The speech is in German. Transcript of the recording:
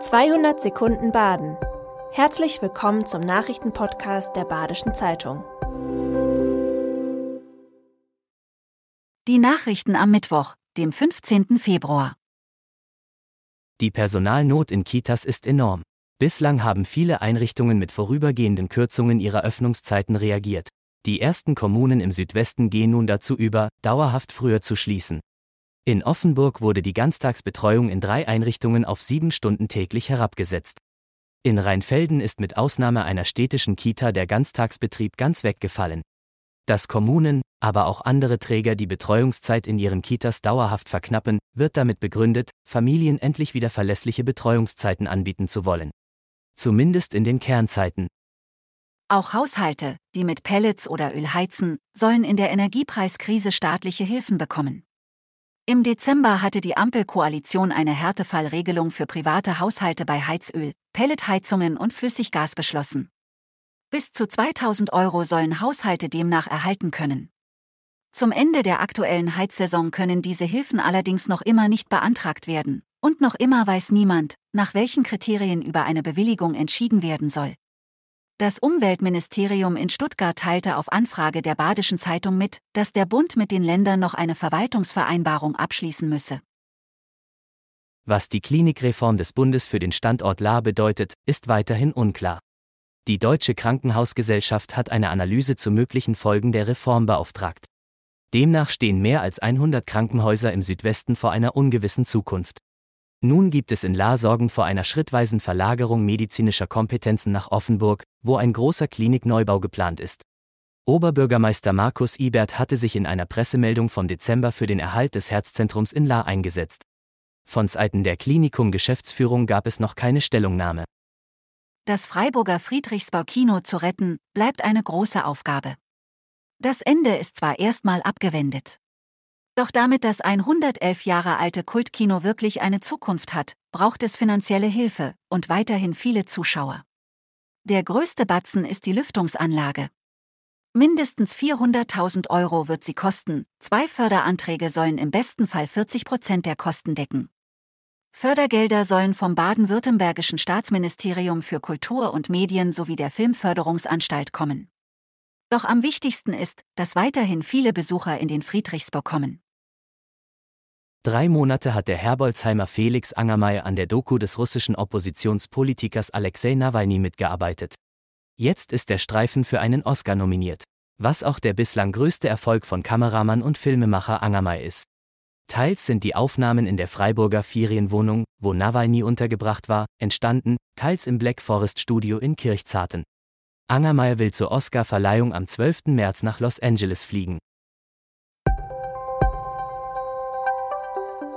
200 Sekunden Baden. Herzlich willkommen zum Nachrichtenpodcast der Badischen Zeitung. Die Nachrichten am Mittwoch, dem 15. Februar. Die Personalnot in Kitas ist enorm. Bislang haben viele Einrichtungen mit vorübergehenden Kürzungen ihrer Öffnungszeiten reagiert. Die ersten Kommunen im Südwesten gehen nun dazu über, dauerhaft früher zu schließen. In Offenburg wurde die Ganztagsbetreuung in drei Einrichtungen auf sieben Stunden täglich herabgesetzt. In Rheinfelden ist mit Ausnahme einer städtischen Kita der Ganztagsbetrieb ganz weggefallen. Dass Kommunen, aber auch andere Träger die Betreuungszeit in ihren Kitas dauerhaft verknappen, wird damit begründet, Familien endlich wieder verlässliche Betreuungszeiten anbieten zu wollen. Zumindest in den Kernzeiten. Auch Haushalte, die mit Pellets oder Öl heizen, sollen in der Energiepreiskrise staatliche Hilfen bekommen. Im Dezember hatte die Ampelkoalition eine Härtefallregelung für private Haushalte bei Heizöl, Pelletheizungen und Flüssiggas beschlossen. Bis zu 2000 Euro sollen Haushalte demnach erhalten können. Zum Ende der aktuellen Heizsaison können diese Hilfen allerdings noch immer nicht beantragt werden, und noch immer weiß niemand, nach welchen Kriterien über eine Bewilligung entschieden werden soll. Das Umweltministerium in Stuttgart teilte auf Anfrage der Badischen Zeitung mit, dass der Bund mit den Ländern noch eine Verwaltungsvereinbarung abschließen müsse. Was die Klinikreform des Bundes für den Standort La bedeutet, ist weiterhin unklar. Die Deutsche Krankenhausgesellschaft hat eine Analyse zu möglichen Folgen der Reform beauftragt. Demnach stehen mehr als 100 Krankenhäuser im Südwesten vor einer ungewissen Zukunft. Nun gibt es in La Sorgen vor einer schrittweisen Verlagerung medizinischer Kompetenzen nach Offenburg, wo ein großer Klinikneubau geplant ist. Oberbürgermeister Markus Ibert hatte sich in einer Pressemeldung vom Dezember für den Erhalt des Herzzentrums in La eingesetzt. Von Seiten der Klinikum-Geschäftsführung gab es noch keine Stellungnahme. Das Freiburger Friedrichsbau-Kino zu retten, bleibt eine große Aufgabe. Das Ende ist zwar erstmal abgewendet. Doch damit das 111 Jahre alte Kultkino wirklich eine Zukunft hat, braucht es finanzielle Hilfe und weiterhin viele Zuschauer. Der größte Batzen ist die Lüftungsanlage. Mindestens 400.000 Euro wird sie kosten, zwei Förderanträge sollen im besten Fall 40 Prozent der Kosten decken. Fördergelder sollen vom baden-württembergischen Staatsministerium für Kultur und Medien sowie der Filmförderungsanstalt kommen. Doch am wichtigsten ist, dass weiterhin viele Besucher in den Friedrichsburg kommen. Drei Monate hat der Herbolzheimer Felix Angermeier an der Doku des russischen Oppositionspolitikers Alexei Nawalny mitgearbeitet. Jetzt ist der Streifen für einen Oscar nominiert, was auch der bislang größte Erfolg von Kameramann und Filmemacher Angermeier ist. Teils sind die Aufnahmen in der Freiburger Ferienwohnung, wo Nawalny untergebracht war, entstanden, teils im Black Forest Studio in Kirchzarten. Angermeier will zur Oscar-Verleihung am 12. März nach Los Angeles fliegen.